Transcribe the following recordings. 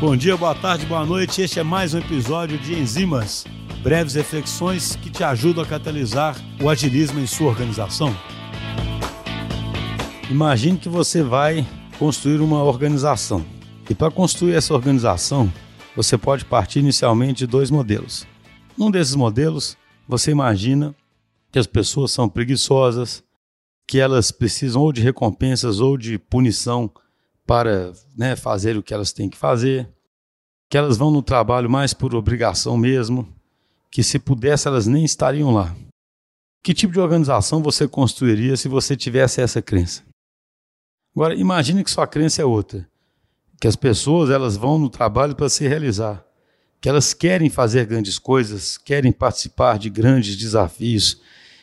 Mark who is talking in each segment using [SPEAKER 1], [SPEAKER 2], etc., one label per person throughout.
[SPEAKER 1] Bom dia, boa tarde, boa noite. Este é mais um episódio de Enzimas, breves reflexões que te ajudam a catalisar o agilismo em sua organização. Imagine que você vai construir uma organização. E para construir essa organização, você pode partir inicialmente de dois modelos. Num desses modelos, você imagina que as pessoas são preguiçosas, que elas precisam ou de recompensas ou de punição para né, fazer o que elas têm que fazer, que elas vão no trabalho mais por obrigação mesmo, que se pudesse elas nem estariam lá. Que tipo de organização você construiria se você tivesse essa crença? Agora, imagine que sua crença é outra, que as pessoas elas vão no trabalho para se realizar, que elas querem fazer grandes coisas, querem participar de grandes desafios,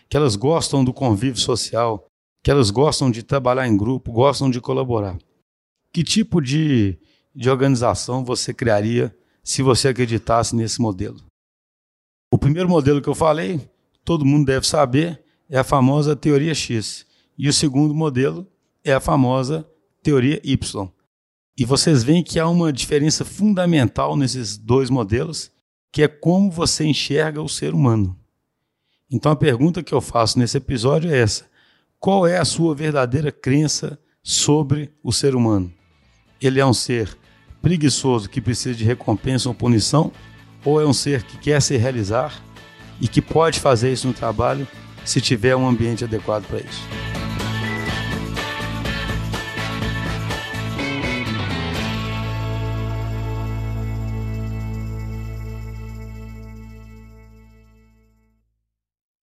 [SPEAKER 1] que elas gostam do convívio social, que elas gostam de trabalhar em grupo, gostam de colaborar. Que tipo de, de organização você criaria se você acreditasse nesse modelo? O primeiro modelo que eu falei, todo mundo deve saber, é a famosa teoria X. E o segundo modelo é a famosa teoria Y. E vocês veem que há uma diferença fundamental nesses dois modelos, que é como você enxerga o ser humano. Então a pergunta que eu faço nesse episódio é essa: qual é a sua verdadeira crença sobre o ser humano? Ele é um ser preguiçoso que precisa de recompensa ou punição, ou é um ser que quer se realizar e que pode fazer isso no trabalho se tiver um ambiente adequado para isso?